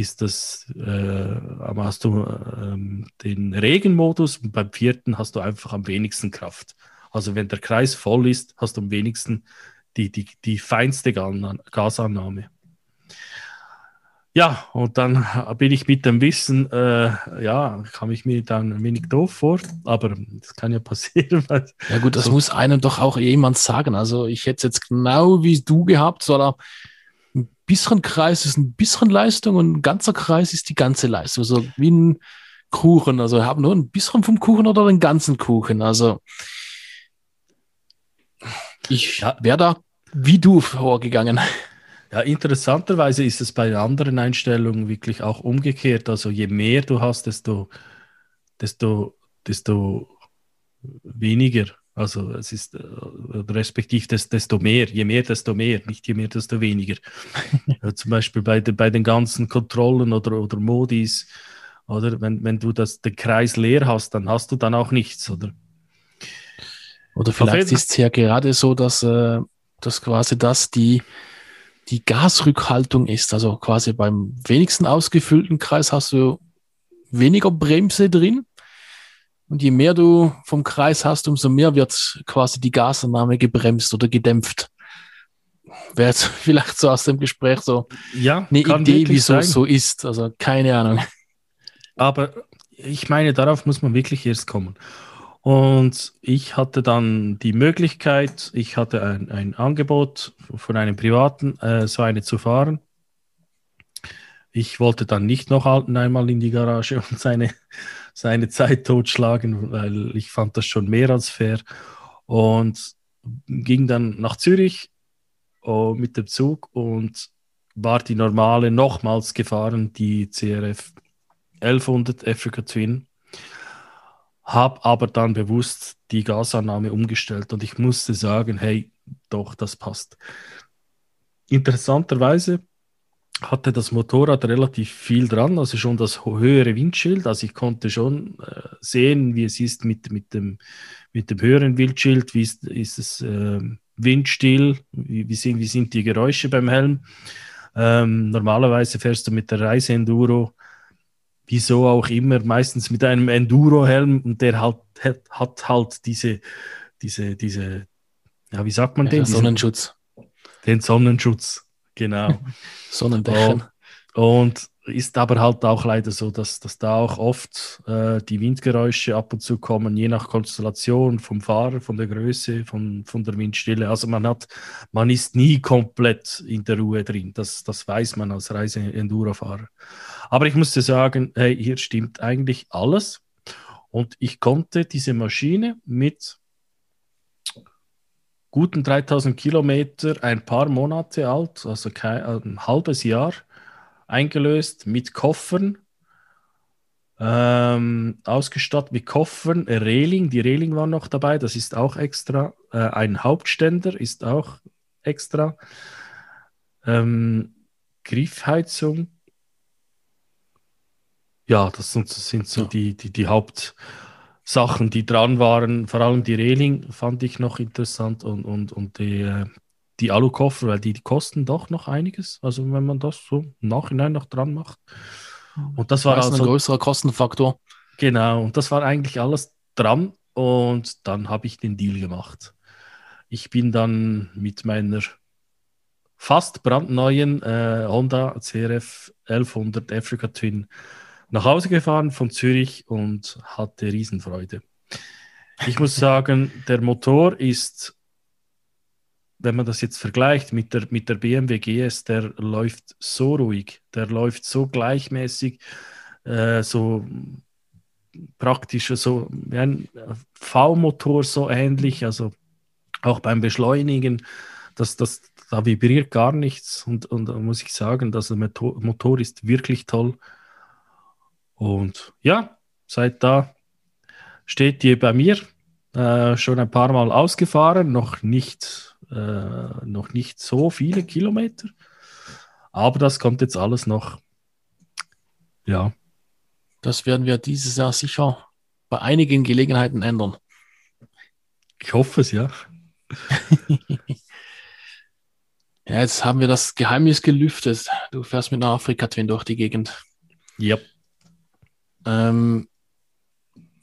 ist das, äh, hast du ähm, den Regenmodus und beim vierten hast du einfach am wenigsten Kraft. Also wenn der Kreis voll ist, hast du am wenigsten die, die, die feinste Gasannahme. Ja, und dann bin ich mit dem Wissen, äh, ja, kam ich mir dann ein wenig doof vor, aber das kann ja passieren. Ja gut, das so. muss einem doch auch jemand sagen. Also ich hätte es jetzt genau wie du gehabt, so ein bisschen Kreis ist ein bisschen Leistung und ein ganzer Kreis ist die ganze Leistung. So wie ein Kuchen. Also haben nur ein bisschen vom Kuchen oder den ganzen Kuchen. Also ich wäre da wie du vorgegangen. Ja, interessanterweise ist es bei anderen Einstellungen wirklich auch umgekehrt. Also je mehr du hast, desto, desto, desto weniger. Also es ist äh, respektiv desto mehr, je mehr, desto mehr, nicht je mehr, desto weniger. Zum Beispiel bei, de, bei den ganzen Kontrollen oder, oder Modis, oder wenn, wenn du das, den Kreis leer hast, dann hast du dann auch nichts, oder? Oder vielleicht ist es ja gerade so, dass, äh, dass quasi das die, die Gasrückhaltung ist. Also quasi beim wenigsten ausgefüllten Kreis hast du weniger Bremse drin. Und je mehr du vom Kreis hast, umso mehr wird quasi die Gasannahme gebremst oder gedämpft. Wäre jetzt vielleicht so aus dem Gespräch so ja, eine Idee, wieso es so ist. Also keine Ahnung. Aber ich meine, darauf muss man wirklich erst kommen. Und ich hatte dann die Möglichkeit, ich hatte ein, ein Angebot von einem Privaten, äh, so eine zu fahren. Ich wollte dann nicht noch einmal in die Garage und seine, seine Zeit totschlagen, weil ich fand das schon mehr als fair. Und ging dann nach Zürich oh, mit dem Zug und war die normale nochmals gefahren, die CRF 1100 Africa Twin habe aber dann bewusst die Gasannahme umgestellt und ich musste sagen, hey, doch, das passt. Interessanterweise hatte das Motorrad relativ viel dran, also schon das höhere Windschild, also ich konnte schon äh, sehen, wie es ist mit, mit, dem, mit dem höheren Windschild, wie ist, ist es äh, windstill, wie, wie, sind, wie sind die Geräusche beim Helm. Ähm, normalerweise fährst du mit der Reise-Enduro wieso auch immer, meistens mit einem Enduro-Helm und der halt, hat, hat halt diese, diese, diese, ja, wie sagt man ja, den? Sonnenschutz. Den Sonnenschutz, genau. Sonnendächen. Und ist aber halt auch leider so, dass, dass da auch oft äh, die Windgeräusche ab und zu kommen, je nach Konstellation vom Fahrer, von der Größe, von, von der Windstille. Also man hat, man ist nie komplett in der Ruhe drin. Das, das weiß man als Reise-Enduro-Fahrer. Aber ich musste sagen, hey, hier stimmt eigentlich alles. Und ich konnte diese Maschine mit guten 3000 Kilometer, ein paar Monate alt, also kein, ein halbes Jahr, eingelöst mit Koffern, ähm, ausgestattet mit Koffern, Reling, die Reling war noch dabei, das ist auch extra, äh, ein Hauptständer ist auch extra, ähm, Griffheizung, ja, das sind, das sind so ja. die, die, die Hauptsachen, die dran waren. Vor allem die Reling fand ich noch interessant und, und, und die, äh, die Alukoffer, weil die, die kosten doch noch einiges. Also wenn man das so im Nachhinein noch dran macht. Und das war also ein größerer Kostenfaktor. Genau, und das war eigentlich alles dran. Und dann habe ich den Deal gemacht. Ich bin dann mit meiner fast brandneuen äh, Honda CRF 1100 Africa Twin nach Hause gefahren von Zürich und hatte Riesenfreude. Ich muss sagen, der Motor ist wenn man das jetzt vergleicht mit der, mit der BMW GS, der läuft so ruhig, der läuft so gleichmäßig, äh, so praktisch so ein V-Motor so ähnlich, also auch beim Beschleunigen, das, das, da vibriert gar nichts und, und da muss ich sagen, dass der Motor ist wirklich toll. Und ja, seit da steht die bei mir äh, schon ein paar Mal ausgefahren, noch nicht äh, noch nicht so viele Kilometer. Aber das kommt jetzt alles noch. Ja. Das werden wir dieses Jahr sicher bei einigen Gelegenheiten ändern. Ich hoffe es, ja. ja, jetzt haben wir das Geheimnis gelüftet. Du fährst mit einer Afrika-Twin durch die Gegend. Ja. Ähm,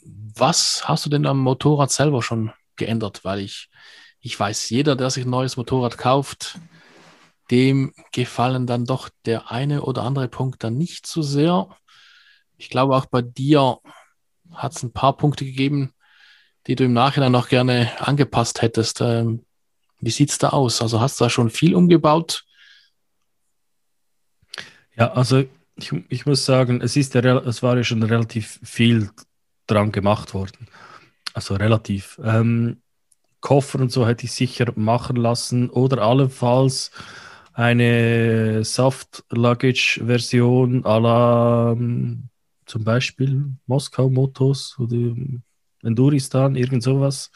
was hast du denn am Motorrad selber schon geändert? Weil ich ich weiß, jeder, der sich ein neues Motorrad kauft, dem gefallen dann doch der eine oder andere Punkt dann nicht so sehr. Ich glaube, auch bei dir hat es ein paar Punkte gegeben, die du im Nachhinein noch gerne angepasst hättest. Ähm, wie sieht es da aus? Also hast du da schon viel umgebaut? Ja, also ich, ich muss sagen, es, ist ja, es war ja schon relativ viel dran gemacht worden. Also relativ. Ähm, Koffer und so hätte ich sicher machen lassen oder allenfalls eine Soft-Luggage-Version à la ähm, zum Beispiel Moskau Motos oder Enduristan, irgend sowas.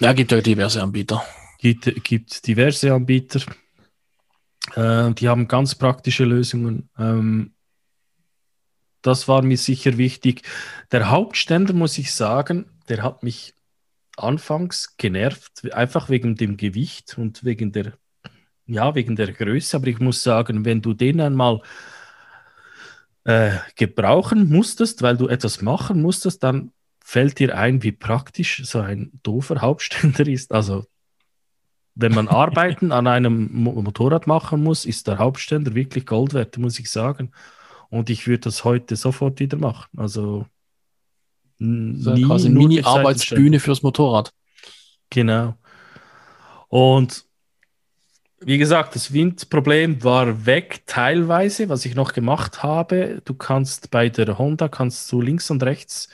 Ja, gibt ja diverse Anbieter. Gibt, gibt diverse Anbieter. Äh, die haben ganz praktische Lösungen. Ähm, das war mir sicher wichtig. Der Hauptständer, muss ich sagen, der hat mich anfangs genervt, einfach wegen dem Gewicht und wegen der, ja, wegen der Größe. Aber ich muss sagen, wenn du den einmal äh, gebrauchen musstest, weil du etwas machen musstest, dann fällt dir ein, wie praktisch so ein doofer Hauptständer ist. Also wenn man Arbeiten an einem Motorrad machen muss, ist der Hauptständer wirklich Gold wert, muss ich sagen. Und ich würde das heute sofort wieder machen. Also nie quasi eine Mini-Arbeitsbühne fürs Motorrad. Genau. Und wie gesagt, das Windproblem war weg teilweise, was ich noch gemacht habe. Du kannst bei der Honda kannst du links und rechts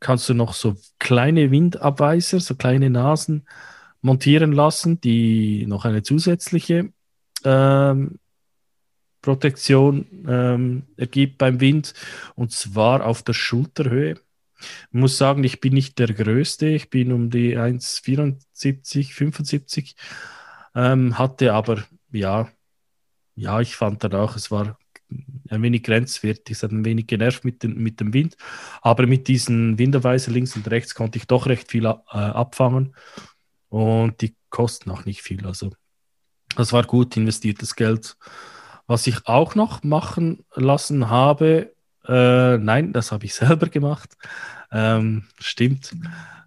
kannst du noch so kleine Windabweiser, so kleine Nasen montieren lassen, die noch eine zusätzliche ähm, Protektion ähm, ergibt beim Wind und zwar auf der Schulterhöhe. Ich muss sagen, ich bin nicht der Größte, ich bin um die 1,74, 75, ähm, hatte aber, ja, ja, ich fand dann auch, es war ein wenig grenzwertig, es hat ein wenig genervt mit, den, mit dem Wind, aber mit diesen Winderweise links und rechts konnte ich doch recht viel äh, abfangen und die kosten auch nicht viel, also das war gut investiertes Geld. Was ich auch noch machen lassen habe, äh, nein, das habe ich selber gemacht. Ähm, stimmt.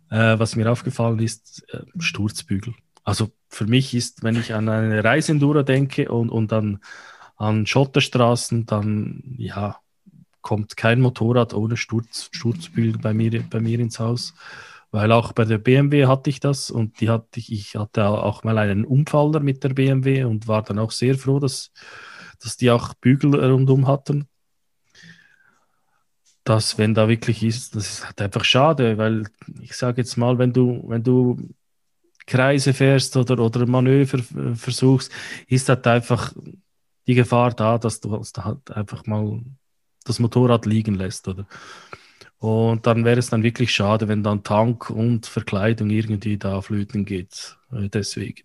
Äh, was mir aufgefallen ist, äh, Sturzbügel. Also für mich ist, wenn ich an eine Reiseenduro denke und, und an, an Schotterstraßen, dann ja, kommt kein Motorrad ohne Sturz, Sturzbügel bei mir, bei mir ins Haus. Weil auch bei der BMW hatte ich das und die hatte ich, ich hatte auch mal einen Unfall mit der BMW und war dann auch sehr froh, dass dass die auch Bügel rundum hatten. Das, wenn da wirklich ist, das ist halt einfach schade, weil ich sage jetzt mal, wenn du, wenn du Kreise fährst oder, oder Manöver versuchst, ist halt einfach die Gefahr da, dass du halt einfach mal das Motorrad liegen lässt, oder? Und dann wäre es dann wirklich schade, wenn dann Tank und Verkleidung irgendwie da flöten geht. Äh, deswegen.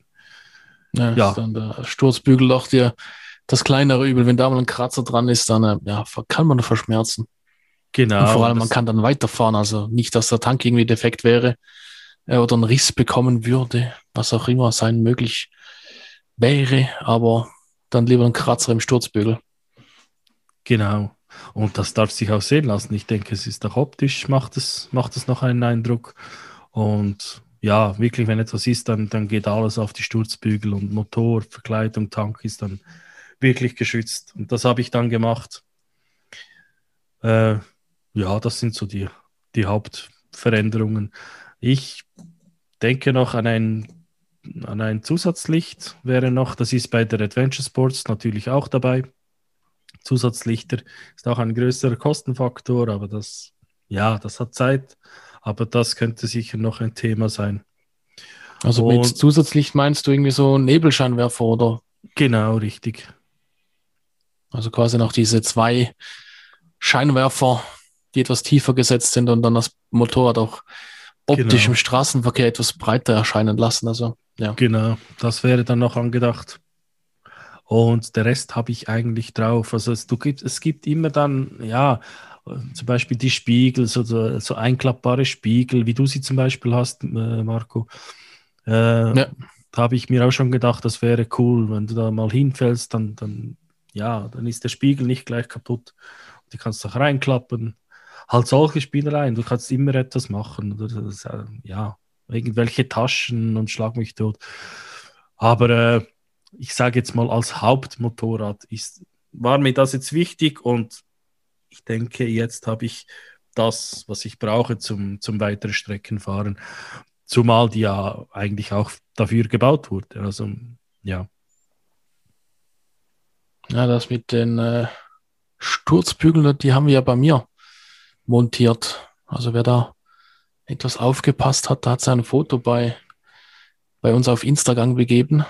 Ja, ja. dann der Sturzbügel doch dir das kleinere Übel. Wenn da mal ein Kratzer dran ist, dann äh, ja, kann man verschmerzen. Genau. Und vor allem, man kann dann weiterfahren. Also nicht, dass der Tank irgendwie defekt wäre äh, oder einen Riss bekommen würde, was auch immer sein möglich wäre, aber dann lieber ein Kratzer im Sturzbügel. Genau. Und das darf sich auch sehen lassen. Ich denke, es ist auch optisch, macht es, macht es noch einen Eindruck. Und ja, wirklich, wenn etwas ist, dann, dann geht alles auf die Sturzbügel und Motor, Verkleidung, Tank ist dann wirklich geschützt. Und das habe ich dann gemacht. Äh, ja, das sind so die, die Hauptveränderungen. Ich denke noch an ein, an ein Zusatzlicht, wäre noch, das ist bei der Adventure Sports natürlich auch dabei. Zusatzlichter ist auch ein größerer Kostenfaktor, aber das, ja, das hat Zeit. Aber das könnte sicher noch ein Thema sein. Also Und, mit Zusatzlicht meinst du irgendwie so Nebelscheinwerfer oder? Genau, richtig. Also quasi noch diese zwei Scheinwerfer, die etwas tiefer gesetzt sind und dann das Motorrad auch optisch genau. im Straßenverkehr etwas breiter erscheinen lassen. Also, ja. Genau, das wäre dann noch angedacht. Und der Rest habe ich eigentlich drauf. Also es, du gibt, es gibt immer dann, ja, zum Beispiel die Spiegel, so, so einklappbare Spiegel, wie du sie zum Beispiel hast, äh, Marco. Äh, ja. Da habe ich mir auch schon gedacht, das wäre cool, wenn du da mal hinfällst, dann, dann ja, dann ist der Spiegel nicht gleich kaputt. Die kannst du auch reinklappen. Halt solche Spielereien, du kannst immer etwas machen. Das, äh, ja, irgendwelche Taschen und schlag mich tot. Aber äh, ich sage jetzt mal, als Hauptmotorrad ist, war mir das jetzt wichtig und ich denke, jetzt habe ich das, was ich brauche zum, zum weiteren Streckenfahren. Zumal die ja eigentlich auch dafür gebaut wurde. Also, ja. Ja, das mit den äh, Sturzbügel, die haben wir ja bei mir montiert. Also wer da etwas aufgepasst hat, da hat sein Foto bei, bei uns auf Instagram begeben.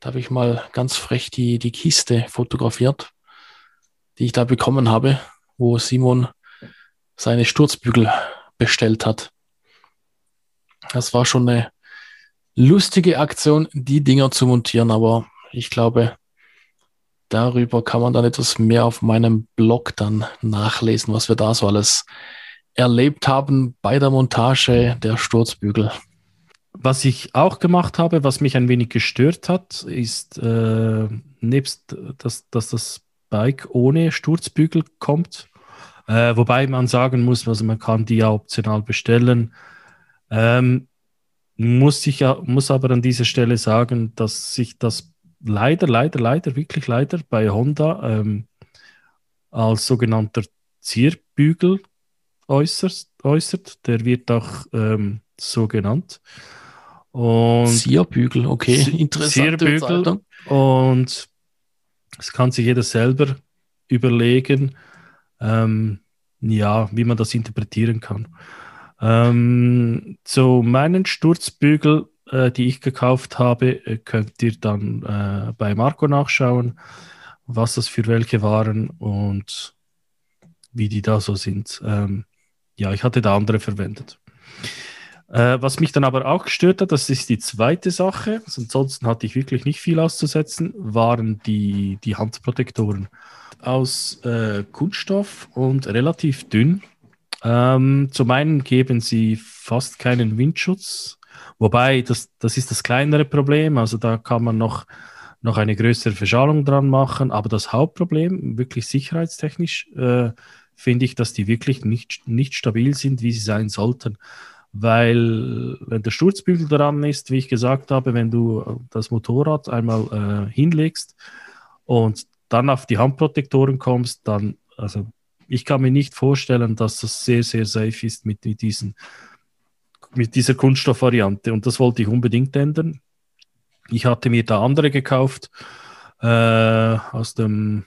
Da habe ich mal ganz frech die, die Kiste fotografiert, die ich da bekommen habe, wo Simon seine Sturzbügel bestellt hat. Das war schon eine lustige Aktion, die Dinger zu montieren, aber ich glaube, darüber kann man dann etwas mehr auf meinem Blog dann nachlesen, was wir da so alles erlebt haben bei der Montage der Sturzbügel. Was ich auch gemacht habe, was mich ein wenig gestört hat, ist äh, nebst, dass, dass das Bike ohne Sturzbügel kommt. Äh, wobei man sagen muss, also man kann die ja optional bestellen. Ähm, muss ich ja, muss aber an dieser Stelle sagen, dass sich das leider, leider, leider, wirklich leider bei Honda ähm, als sogenannter Zierbügel äußert, äußert. Der wird auch ähm, so genannt. Und Zierbügel, okay, interessant. Zierbügel. Und es kann sich jeder selber überlegen, ähm, ja, wie man das interpretieren kann. Ähm, zu meinen Sturzbügel, äh, die ich gekauft habe, äh, könnt ihr dann äh, bei Marco nachschauen, was das für welche waren und wie die da so sind. Ähm, ja, ich hatte da andere verwendet. Äh, was mich dann aber auch gestört hat, das ist die zweite Sache, ansonsten hatte ich wirklich nicht viel auszusetzen, waren die, die Handprotektoren aus äh, Kunststoff und relativ dünn. Ähm, zum einen geben sie fast keinen Windschutz, wobei das, das ist das kleinere Problem, also da kann man noch, noch eine größere Verschalung dran machen, aber das Hauptproblem, wirklich sicherheitstechnisch, äh, finde ich, dass die wirklich nicht, nicht stabil sind, wie sie sein sollten. Weil, wenn der Sturzbügel dran ist, wie ich gesagt habe, wenn du das Motorrad einmal äh, hinlegst und dann auf die Handprotektoren kommst, dann, also ich kann mir nicht vorstellen, dass das sehr, sehr safe ist mit, mit, diesen, mit dieser Kunststoffvariante. Und das wollte ich unbedingt ändern. Ich hatte mir da andere gekauft äh, aus dem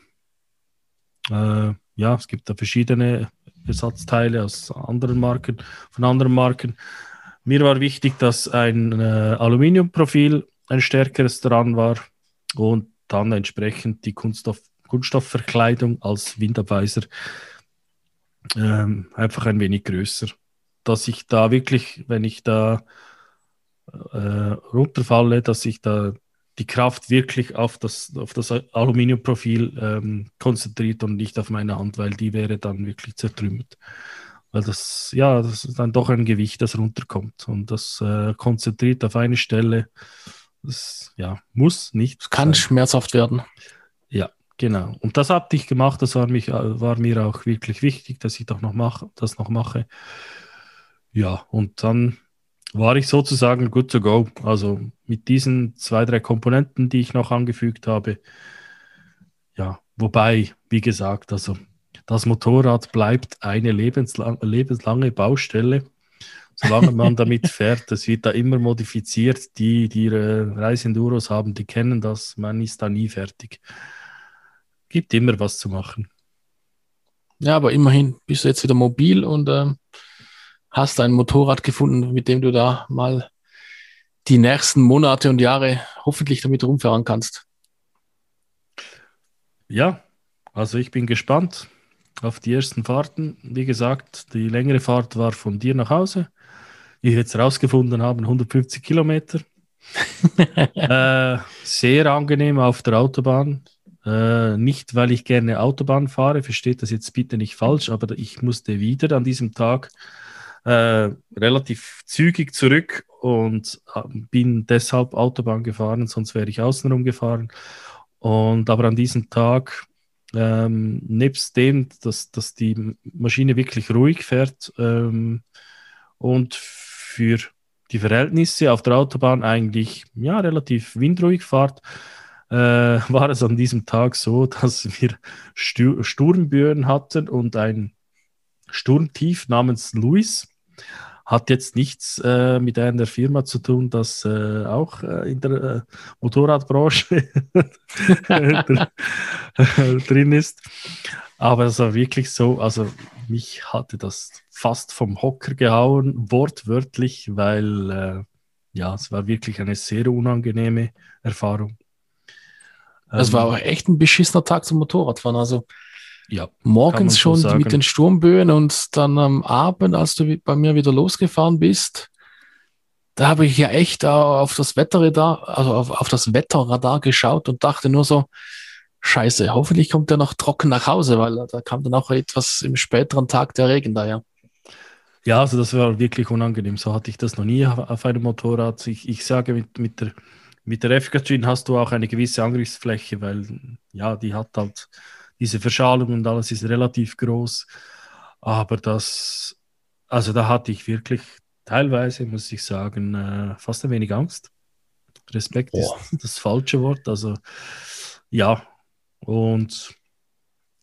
äh, ja, es gibt da verschiedene Ersatzteile aus anderen Marken, von anderen Marken. Mir war wichtig, dass ein äh, Aluminiumprofil ein stärkeres dran war und dann entsprechend die Kunststoff, Kunststoffverkleidung als Windabweiser ähm, einfach ein wenig größer. Dass ich da wirklich, wenn ich da äh, runterfalle, dass ich da die Kraft wirklich auf das, auf das Aluminiumprofil ähm, konzentriert und nicht auf meine Hand, weil die wäre dann wirklich zertrümmert. Weil das, ja, das ist dann doch ein Gewicht, das runterkommt und das äh, konzentriert auf eine Stelle. Das ja, muss nicht. Es kann sein. schmerzhaft werden. Ja, genau. Und das habe ich gemacht. Das war, mich, war mir auch wirklich wichtig, dass ich doch noch mach, das noch mache. Ja, und dann war ich sozusagen good to go. Also mit diesen zwei, drei Komponenten, die ich noch angefügt habe. Ja, wobei, wie gesagt, also das Motorrad bleibt eine lebenslang, lebenslange Baustelle. Solange man damit fährt, es wird da immer modifiziert. Die, die ihre Reisenduros haben, die kennen das. Man ist da nie fertig. Gibt immer was zu machen. Ja, aber immerhin bist du jetzt wieder mobil und ähm, hast ein Motorrad gefunden, mit dem du da mal die nächsten Monate und Jahre hoffentlich damit rumfahren kannst. Ja, also ich bin gespannt auf die ersten Fahrten. Wie gesagt, die längere Fahrt war von dir nach Hause. Wie wir jetzt rausgefunden haben, 150 Kilometer. äh, sehr angenehm auf der Autobahn. Äh, nicht, weil ich gerne Autobahn fahre, versteht das jetzt bitte nicht falsch, aber ich musste wieder an diesem Tag äh, relativ zügig zurück und äh, bin deshalb Autobahn gefahren, sonst wäre ich außenrum gefahren. Und aber an diesem Tag, ähm, nebst dem, dass, dass die Maschine wirklich ruhig fährt ähm, und für die Verhältnisse auf der Autobahn eigentlich ja, relativ windruhig fahrt, äh, war es an diesem Tag so, dass wir Sturmböen hatten und ein Sturmtief namens Louis Hat jetzt nichts äh, mit einer Firma zu tun, das äh, auch äh, in der äh, Motorradbranche drin ist. Aber es war wirklich so, also mich hatte das fast vom Hocker gehauen, wortwörtlich, weil äh, ja, es war wirklich eine sehr unangenehme Erfahrung. Es war Ähm, auch echt ein beschissener Tag zum Motorradfahren. Also ja, morgens so schon sagen. mit den Sturmböen und dann am Abend, als du bei mir wieder losgefahren bist, da habe ich ja echt auf das Wetterradar, also auf, auf das Wetterradar geschaut und dachte nur so, Scheiße, hoffentlich kommt der noch trocken nach Hause, weil da kam dann auch etwas im späteren Tag der Regen daher. Ja, also das war wirklich unangenehm. So hatte ich das noch nie auf auf einem Motorrad. Ich, ich sage, mit, mit der, mit der FK-Gin hast du auch eine gewisse Angriffsfläche, weil ja, die hat halt diese Verschalung und alles ist relativ groß. Aber das, also da hatte ich wirklich teilweise, muss ich sagen, äh, fast ein wenig Angst. Respekt Boah. ist das falsche Wort. Also ja, und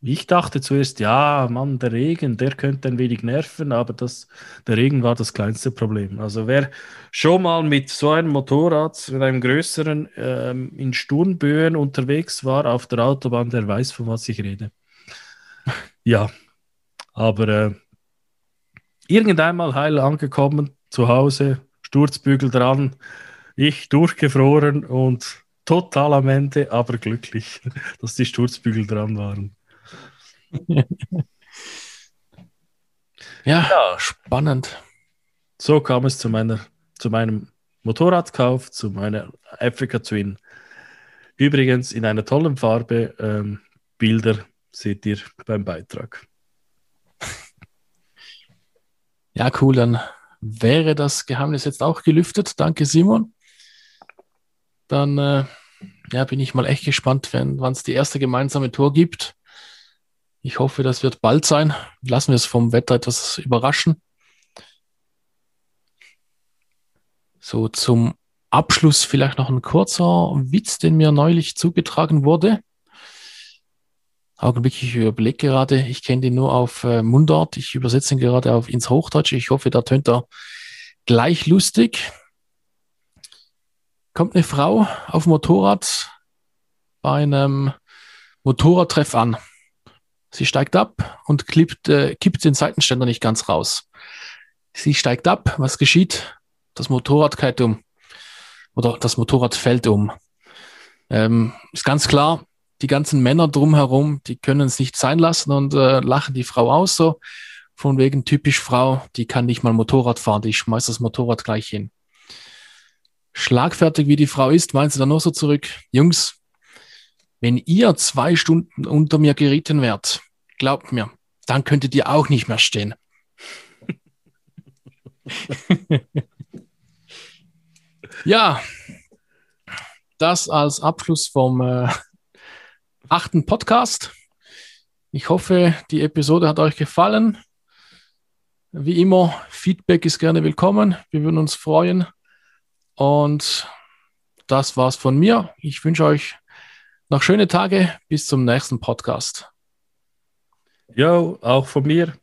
ich dachte zuerst, ja, Mann, der Regen, der könnte ein wenig nerven, aber das, der Regen war das kleinste Problem. Also wer schon mal mit so einem Motorrad, mit einem größeren, ähm, in Sturmböen unterwegs war auf der Autobahn, der weiß, von was ich rede. Ja, aber äh, irgendeinmal heil angekommen, zu Hause, Sturzbügel dran, ich durchgefroren und total am Ende, aber glücklich, dass die Sturzbügel dran waren. Ja, spannend. So kam es zu, meiner, zu meinem Motorradkauf, zu meiner Africa Twin. Übrigens in einer tollen Farbe. Ähm, Bilder seht ihr beim Beitrag. Ja, cool, dann wäre das Geheimnis jetzt auch gelüftet. Danke, Simon. Dann äh, ja, bin ich mal echt gespannt, wann es die erste gemeinsame Tour gibt. Ich hoffe, das wird bald sein. Lassen wir es vom Wetter etwas überraschen. So, zum Abschluss vielleicht noch ein kurzer Witz, den mir neulich zugetragen wurde. Augenblick, ich überlege gerade, ich kenne den nur auf äh, Mundart, ich übersetze ihn gerade auf ins Hochdeutsche. Ich hoffe, da tönt er gleich lustig. Kommt eine Frau auf dem Motorrad bei einem Motorradtreff an. Sie steigt ab und klippt, äh, kippt den Seitenständer nicht ganz raus. Sie steigt ab, was geschieht? Das Motorrad kehrt um. Oder das Motorrad fällt um. Ähm, ist ganz klar, die ganzen Männer drumherum, die können es nicht sein lassen und äh, lachen die Frau aus, so von wegen typisch Frau, die kann nicht mal Motorrad fahren, die schmeißt das Motorrad gleich hin. Schlagfertig wie die Frau ist, meint sie dann nur so zurück, Jungs, wenn ihr zwei Stunden unter mir geritten wärt, glaubt mir, dann könntet ihr auch nicht mehr stehen. ja, das als Abschluss vom äh, achten Podcast. Ich hoffe, die Episode hat euch gefallen. Wie immer, Feedback ist gerne willkommen. Wir würden uns freuen. Und das war's von mir. Ich wünsche euch noch schöne Tage. Bis zum nächsten Podcast. Jo, auch von mir.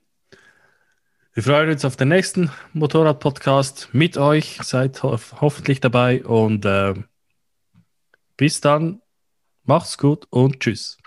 Wir freuen uns auf den nächsten Motorrad-Podcast mit euch. Seid ho hoffentlich dabei und äh, bis dann. Macht's gut und tschüss.